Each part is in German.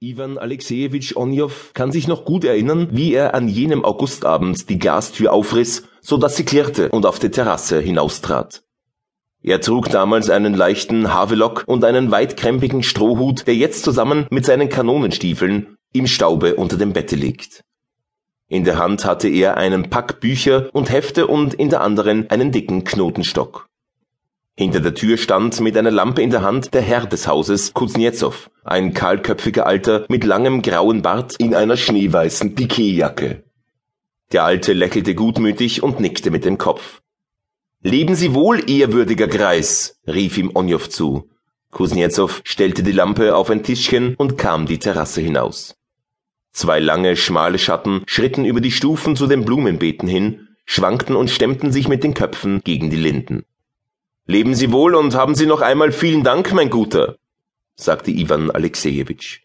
Ivan Alexejewitsch Onjow kann sich noch gut erinnern, wie er an jenem Augustabend die Glastür aufriss, so dass sie klirrte und auf die Terrasse hinaustrat. Er trug damals einen leichten Havelock und einen weitkrempigen Strohhut, der jetzt zusammen mit seinen Kanonenstiefeln im Staube unter dem Bette liegt. In der Hand hatte er einen Pack Bücher und Hefte und in der anderen einen dicken Knotenstock. Hinter der Tür stand mit einer Lampe in der Hand der Herr des Hauses, Kuznetsov, ein kahlköpfiger Alter mit langem grauen Bart in einer schneeweißen Piquetjacke. Der Alte lächelte gutmütig und nickte mit dem Kopf. Leben Sie wohl, ehrwürdiger Greis, rief ihm Onjow zu. Kuznetsov stellte die Lampe auf ein Tischchen und kam die Terrasse hinaus. Zwei lange, schmale Schatten schritten über die Stufen zu den Blumenbeeten hin, schwankten und stemmten sich mit den Köpfen gegen die Linden. Leben Sie wohl und haben Sie noch einmal vielen Dank, mein Guter, sagte Iwan Alexejewitsch.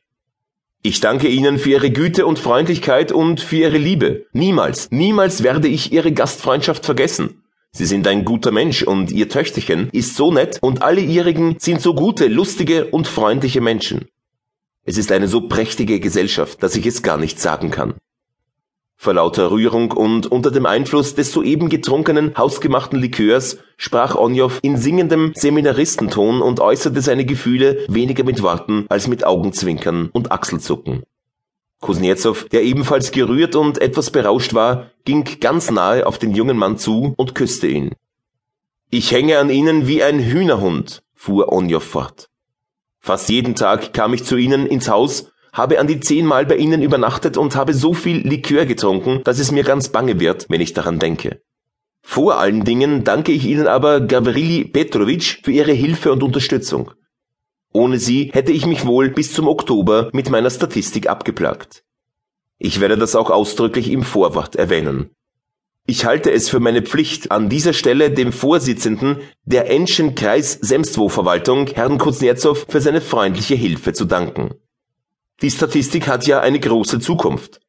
Ich danke Ihnen für Ihre Güte und Freundlichkeit und für Ihre Liebe. Niemals, niemals werde ich Ihre Gastfreundschaft vergessen. Sie sind ein guter Mensch und Ihr Töchterchen ist so nett und alle Ihrigen sind so gute, lustige und freundliche Menschen. Es ist eine so prächtige Gesellschaft, dass ich es gar nicht sagen kann. Vor lauter Rührung und unter dem Einfluss des soeben getrunkenen, hausgemachten Likörs sprach Onjow in singendem Seminaristenton und äußerte seine Gefühle weniger mit Worten als mit Augenzwinkern und Achselzucken. Kuznetsov, der ebenfalls gerührt und etwas berauscht war, ging ganz nahe auf den jungen Mann zu und küsste ihn. Ich hänge an Ihnen wie ein Hühnerhund, fuhr Onjow fort. Fast jeden Tag kam ich zu Ihnen ins Haus habe an die zehnmal bei Ihnen übernachtet und habe so viel Likör getrunken, dass es mir ganz bange wird, wenn ich daran denke. Vor allen Dingen danke ich Ihnen aber Gavrili Petrovich für Ihre Hilfe und Unterstützung. Ohne Sie hätte ich mich wohl bis zum Oktober mit meiner Statistik abgeplagt. Ich werde das auch ausdrücklich im Vorwort erwähnen. Ich halte es für meine Pflicht, an dieser Stelle dem Vorsitzenden der Enschen Kreis Semstwo Verwaltung, Herrn Kuznetsov, für seine freundliche Hilfe zu danken. Die Statistik hat ja eine große Zukunft.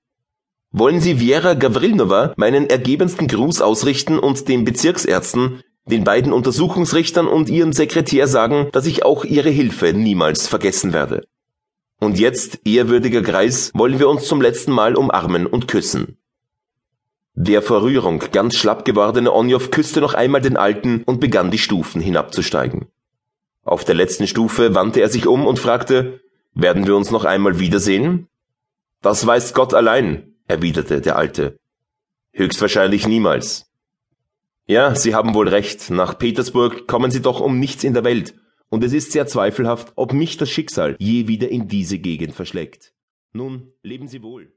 Wollen Sie Vera Gavrilnova meinen ergebensten Gruß ausrichten und den Bezirksärzten, den beiden Untersuchungsrichtern und ihrem Sekretär sagen, dass ich auch ihre Hilfe niemals vergessen werde. Und jetzt, ehrwürdiger Greis, wollen wir uns zum letzten Mal umarmen und küssen. Der vor Rührung ganz schlapp gewordene Onjow küsste noch einmal den Alten und begann die Stufen hinabzusteigen. Auf der letzten Stufe wandte er sich um und fragte, werden wir uns noch einmal wiedersehen? Das weiß Gott allein, erwiderte der Alte. Höchstwahrscheinlich niemals. Ja, Sie haben wohl recht, nach Petersburg kommen Sie doch um nichts in der Welt, und es ist sehr zweifelhaft, ob mich das Schicksal je wieder in diese Gegend verschlägt. Nun, leben Sie wohl.